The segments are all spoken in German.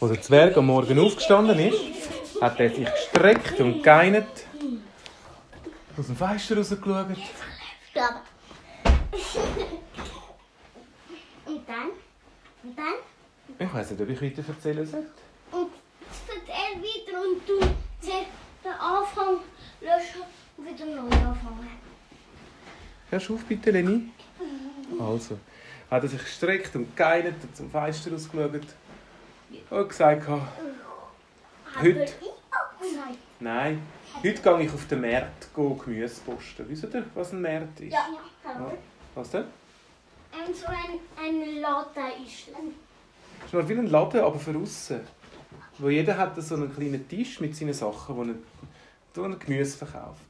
Als der Zwerg am Morgen aufgestanden ist, hat er sich gestreckt und geinert, aus dem Fenster rausgeschaut. Glaube. Und dann? Und dann? Ich weiß nicht, ob ich weiter erzählen soll. Und erzähl wieder und du zuerst den Anfang löschen und wieder neu anfangen. Hörst du auf bitte, Leni? Also, hat er sich gestreckt und geinert, hat zum Fenster rausgeschaut und gesagt, Aber Heute? nein, heute gehe ich auf den Markt Gemüse posten. Wisst ihr, was ein Markt ist? Ja, aber Was denn? ein so ein, ein Latte ist. Das ist wie ein Laden, aber für aussen. Wo jeder hat so einen kleinen Tisch mit seinen Sachen, wo er, wo er Gemüse verkauft.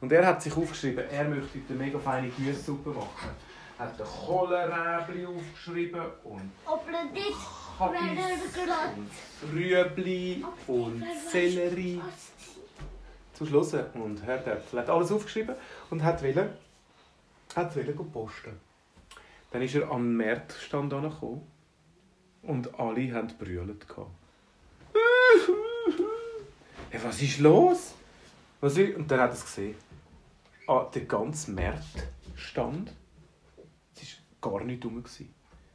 Und er hat sich aufgeschrieben, er möchte heute eine mega feine Gemüsesuppe machen. Er hat ein Kohlenräbli aufgeschrieben und Kabis und Rüebli und Sellerie. Zum Schluss und Herdöpfel. Er hat alles aufgeschrieben und hat wollte, hat wollte gehen posten. Dann ist er am Marktstand angekommen und alle haben brüllt. Hey, was ist los? Was ist? Und dann hat er es gesehen. Ah, der ganze war gar nicht rum.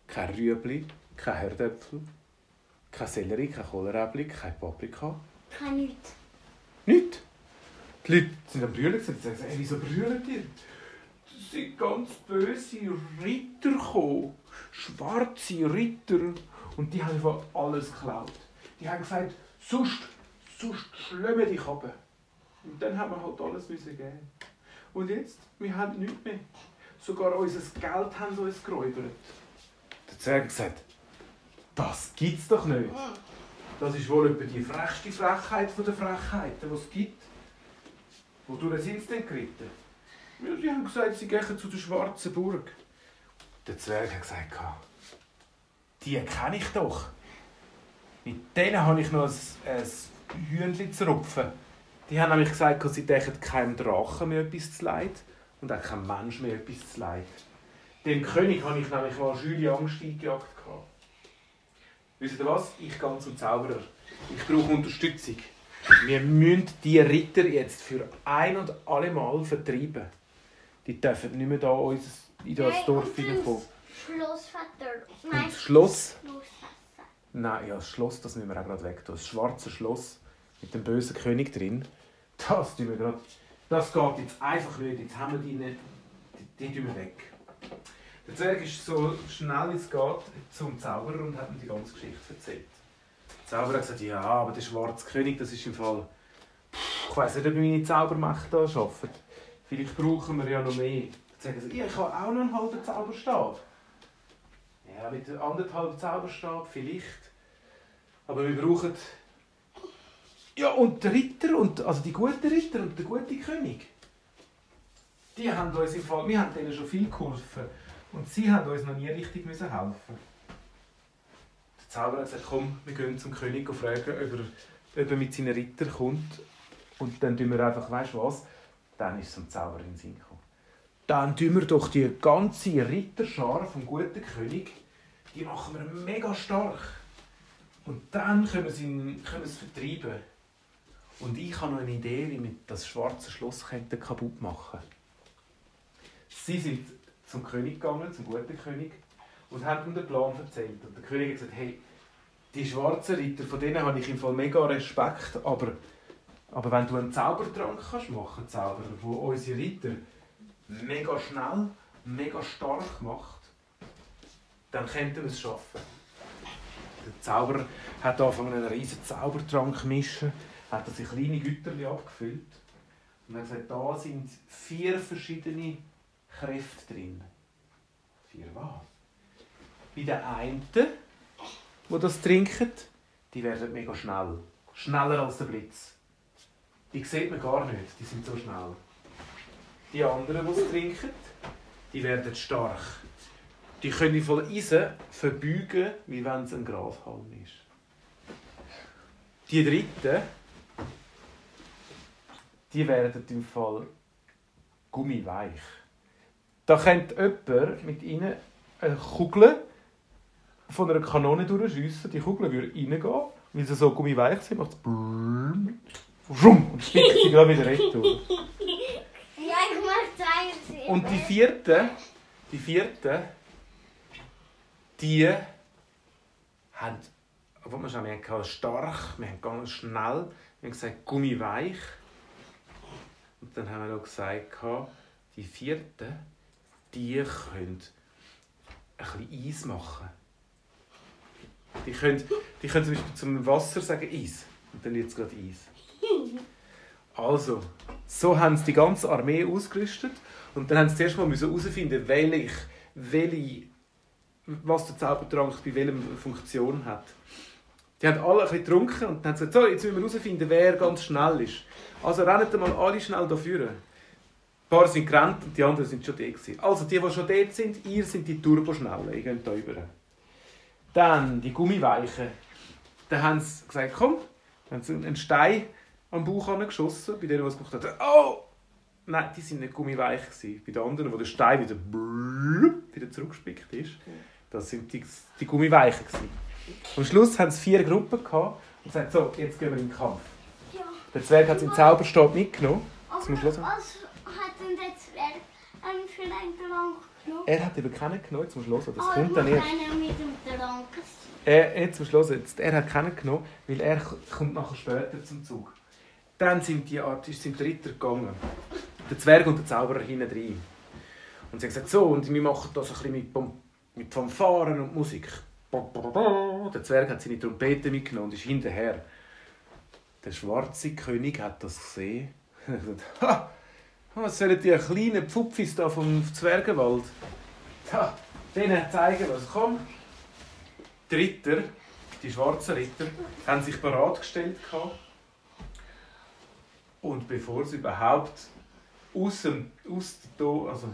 Kein Rüebli, kein Herdöpfel, kein Sellerie, kein Kohlrabi, kein Paprika. Kann nichts. Nichts. Die Leute sind am Brüllen. Sie sagen, hey, wieso brüllt ihr? Es sind ganz böse Ritter gekommen. Schwarze Ritter. Und die haben einfach alles geklaut. Die haben gesagt, sonst, sonst schlemmen dich runter. Und dann haben wir halt alles müssen geben. Und jetzt, wir haben nichts mehr. Sogar unser Geld haben sie uns geräubert. Der Zwerg gesagt, das gibt's doch nicht. Das ist wohl etwa die frechste Frechheit der Frechheiten, die es gibt. Wodurch sind sie denn geritten? Ja, sie haben gesagt, sie gehen zu der Schwarzen Burg. Der Zwerg hat gesagt, die kenne ich doch. Mit denen habe ich noch ein, ein Hühnchen zu rupfen. Die haben nämlich gesagt, sie denken keinem Drachen mehr etwas zu leid und auch keinem Mensch mehr etwas zu leid. Dem König habe ich nämlich mal schöne Angst eingejagt. Wisst ihr was? Ich gehe zum Zauberer. Ich brauche Unterstützung. Wir müssen die Ritter jetzt für ein und alle Mal vertreiben. Die dürfen nicht mehr da uns in das Dorf hineinkommen. Und Nein, das Schloss? Nein, ja, das Schloss, das müssen wir auch gerade weg tun. Das schwarze Schloss mit dem bösen König drin. Das tun wir gerade. Das geht jetzt einfach nicht. Jetzt haben wir die nicht. Die, tun wir weg. Der Zwerg ist so schnell wie es geht zum Zauberer und hat ihm die ganze Geschichte erzählt. Der Zauberer hat gesagt, ja, aber der schwarze König, das ist im Fall... Ich weiss nicht, ob meine Zaubermacht hier arbeiten. Vielleicht brauchen wir ja noch mehr. Zwerg sagt, ja, ich habe auch noch einen halben Zauberstab. Ja, mit anderthalb Zauberstab vielleicht. Aber wir brauchen... Ja, und der Ritter, und, also die guten Ritter und der gute König. Die haben uns im Fall... Wir haben denen schon viel geholfen. Und sie haben uns noch nie richtig müssen helfen Der Zauberer hat gesagt, komm, wir gehen zum König und fragen, ob er, ob er mit seinen Rittern kommt. Und dann tun wir einfach, weißt du was? Dann ist es zum Zauberer in Sinn gekommen. Dann tun wir doch die ganze Ritterschar vom guten König, die machen wir mega stark. Und dann können wir sie können wir es vertreiben. Und ich habe noch eine Idee, wie wir das schwarze Schloss kaputt machen Sie sind zum König gegangen, zum guten König, und haben ihm den Plan erzählt. Und der König hat gesagt, hey, die schwarzen Ritter, von denen habe ich im Fall mega Respekt, aber, aber wenn du einen Zaubertrank kannst machen, Zauberer, wo unsere Ritter mega schnell, mega stark macht, dann könnten wir es schaffen. Der Zauberer hat angefangen, einen riesen Zaubertrank zu mischen, hat das in kleine Güterli abgefüllt und hat gesagt, da sind vier verschiedene Kräfte drin. Vier was? Bei den einen, die das trinken, die werden mega schnell. Schneller als der Blitz. Die sieht man gar nicht, die sind so schnell. Die anderen, die es trinken, die werden stark. Die können voll Eisen verbeugen, wie wenn es ein Grashalm ist. Die dritten, die werden im Fall gummiweich. Da könnte jemand mit ihnen eine Kugel von einer Kanone durchschiessen, die Kugel würde reingehen, weil sie so gummiweich sind, macht es und spickt sie gerade wieder retour. Und die vierte, die vierte, die haben, obwohl wir schon wir haben stark, wir haben ganz schnell, wir haben gesagt gummiweich. Und dann haben wir noch gesagt, die vierte, die können ein bisschen Eis machen. Die können, die können zum Beispiel zum Wasser sagen Eis. Und dann wird es gerade Eis. Also, so haben sie die ganze Armee ausgerüstet. Und dann haben sie zuerst mal herausfinden, welche, welche, was der Zaubertrank bei welcher Funktion hat. Die haben alle ein bisschen getrunken und dann haben gesagt, so, jetzt müssen wir herausfinden, wer ganz schnell ist. Also rennen mal alle schnell dafür. Ein paar sind gerannt und die anderen sind schon da. Gewesen. Also die, die schon dort sind, ihr sind die Turboschnellen. Ihr geht da über. Dann die Gummiweichen. Dann haben sie gesagt, komm, dann haben sie einen Stein am Bauch geschossen, bei denen, die es gemacht haben. Oh! Nein, die waren nicht gummiweich. Gewesen. Bei den anderen, wo der Stein wieder, wieder zurückgespickt ist, das sind die, die Gummiweichen. Gewesen. Am Schluss haben sie vier Gruppen gehabt und gesagt, so, jetzt gehen wir in den Kampf. Ja. Der Zwerg hat seinen Zauberstab mitgenommen. Zum Schluss. was hat denn der Zwerg ähm, für einen Trank genommen? Er hat eben keinen genommen, jetzt musst du hören, das Ah, kommt dann erst. mit dem Trank. Er, jetzt musst du hören, jetzt, er hat keinen genommen, weil er kommt nachher später zum Zug. Dann sind die Artisten sind die Ritter gegangen. Der Zwerg und der Zauberer hinten rein. Und sie haben gesagt, so, und wir machen das ein bisschen mit, mit Fanfaren und Musik. Der Zwerg hat seine Trompete mitgenommen und ist hinterher. Der schwarze König hat das gesehen. Er hat gesagt, ha, was sollen die kleinen Pfupfis da vom Zwergenwald? Ha, denen zeigen, was kommt. Die Ritter, die schwarzen Ritter, haben sich bereit gestellt. gehabt. Und bevor sie überhaupt aus dem, aus also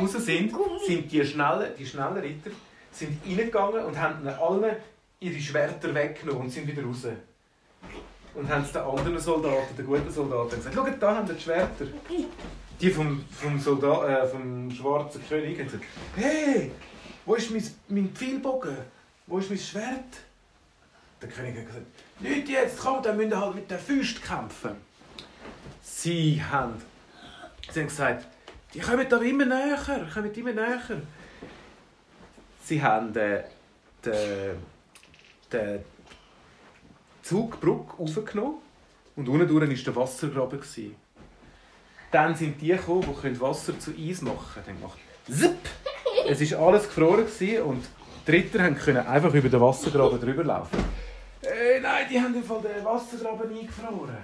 raus sind, sind die schnellen, die schnellen Ritter sind reingegangen und haben allen ihre Schwerter weggenommen und sind wieder raus. Und haben es den anderen Soldaten, den guten Soldaten, gesagt: Schaut, da haben wir die Schwerter. Die vom, vom, Soldat, äh, vom schwarzen König haben gesagt: Hey, wo ist mein, mein Pfeilbogen? Wo ist mein Schwert? Der König hat gesagt: Nicht jetzt, komm, dann müsst ihr halt mit der Füßen kämpfen. Sie haben, sie haben gesagt: Die kommen aber immer näher, kommen immer näher. Sie haben äh, den, den Zugbrücke raufgenommen und unten war der Wassergraben. Dann sind die gekommen, die Wasser zu Eis machen können. Dann gemacht Zipp! Es war alles gefroren und die Ritter können einfach über den Wassergraben drüber laufen. Äh, nein, die haben Fall den Wassergraben eingefroren.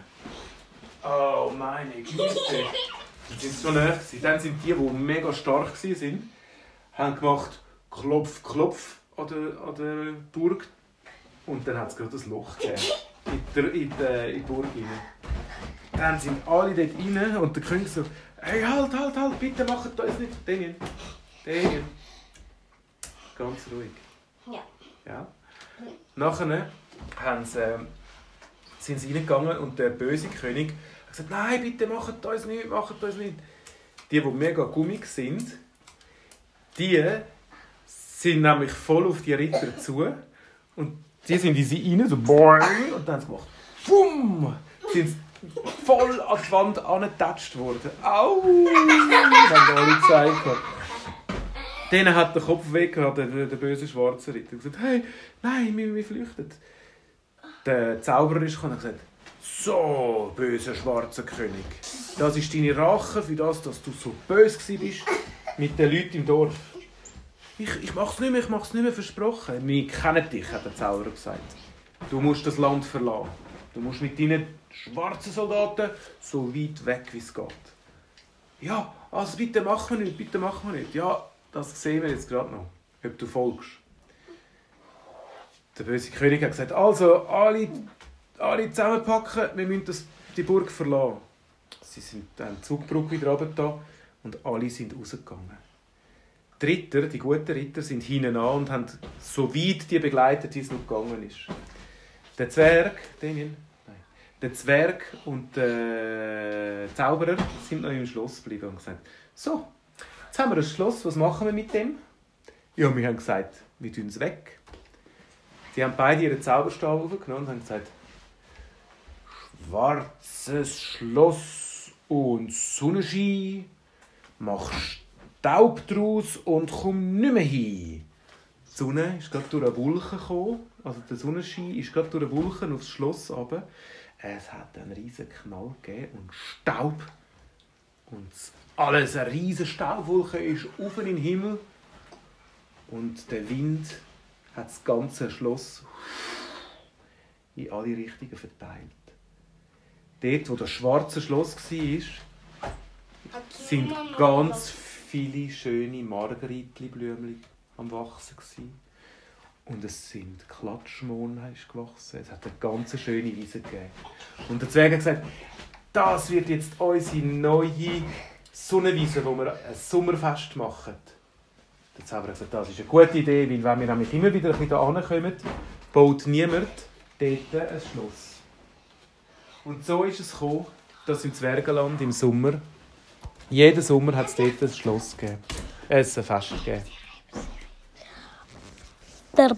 Oh meine Güte. Die sind so nah. Dann sind die, die mega stark waren, haben gemacht Klopf, Klopf an der, an der Burg. Und dann hat es gerade ein Loch gegeben. In, der, in, der, in die Burg rein. Dann sind alle dort rein und der König so, hey, halt, halt, halt, bitte macht uns nicht. Damien, Damien. Ganz ruhig. Ja. Ja. Nachher haben sie, ähm, sind sie reingegangen und der böse König hat gesagt, nein, bitte macht uns nicht, macht uns nicht. Die, die mega gummig sind, die sind nämlich voll auf die Ritter zu und die sind in sie rein, so boing, und dann haben sie gemacht, bumm, sind voll an die Wand angetatscht worden. Au! haben alle gezeigt. Denen hat der Kopf weg, der, der, böse schwarze Ritter gesagt, hey, nein, wir, wir flüchten. Der Zauberer ist gekommen und gesagt, so, böser schwarzer König, das ist deine Rache für das, dass du so böse bist mit den Leuten im Dorf. Ich, ich mach's nicht mehr, ich mach's nicht mehr, versprochen. Wir kennen dich, hat der Zauberer gesagt. Du musst das Land verlassen. Du musst mit deinen schwarzen Soldaten so weit weg, wie es geht. Ja, also bitte mach wir nicht, bitte mach wir nicht. Ja, das sehen wir jetzt gerade noch, ob du folgst. Der böse König hat gesagt, also alle, alle zusammenpacken, wir müssen das, die Burg verlassen. Sie sind dann Zugbrücke wieder runter und alle sind rausgegangen. Die Ritter, die guten Ritter, sind hinten an und haben so weit die begleitet, wie es noch gegangen ist. Der Zwerg, Damien, nein, der Zwerg und der Zauberer sind noch im Schloss geblieben und gesagt, so, jetzt haben wir ein Schloss, was machen wir mit dem? Ja, wir haben gesagt, wir tun es weg. Sie haben beide ihren Zauberstab aufgenommen und haben gesagt, schwarzes Schloss und Sonnenschein, mach Staub draus und komm nicht mehr hin. Die Sonne ist gerade durch eine Wolke gekommen, also der Sonnenschein ist gerade durch eine Wolke aufs Schloss runter. Es hat einen riesen Knall gegeben und Staub. Und alles, eine riesige Staubwolke ist auf in den Himmel. Und der Wind hat das ganze Schloss in alle Richtungen verteilt. Dort, wo das schwarze Schloss war, sind ganz viele schöne Margeritli-Blümchen am Wachsen. Gewesen. Und es sind Klatschmohn gewachsen. Es hat eine ganz schöne Wiese gegeben. Und der Zwerg hat gesagt, das wird jetzt unsere neue Sonnenwiese, wo wir ein Sommerfest machen. Der Zauberer hat gesagt, das ist eine gute Idee, weil wenn wir nämlich immer wieder ein bisschen baut niemand dort ein Schloss. Und so ist es gekommen, dass im Zwergenland im Sommer, jeden Sommer hat es dort ein Schloss gegeben. Äh, ein Fest gegeben. Der,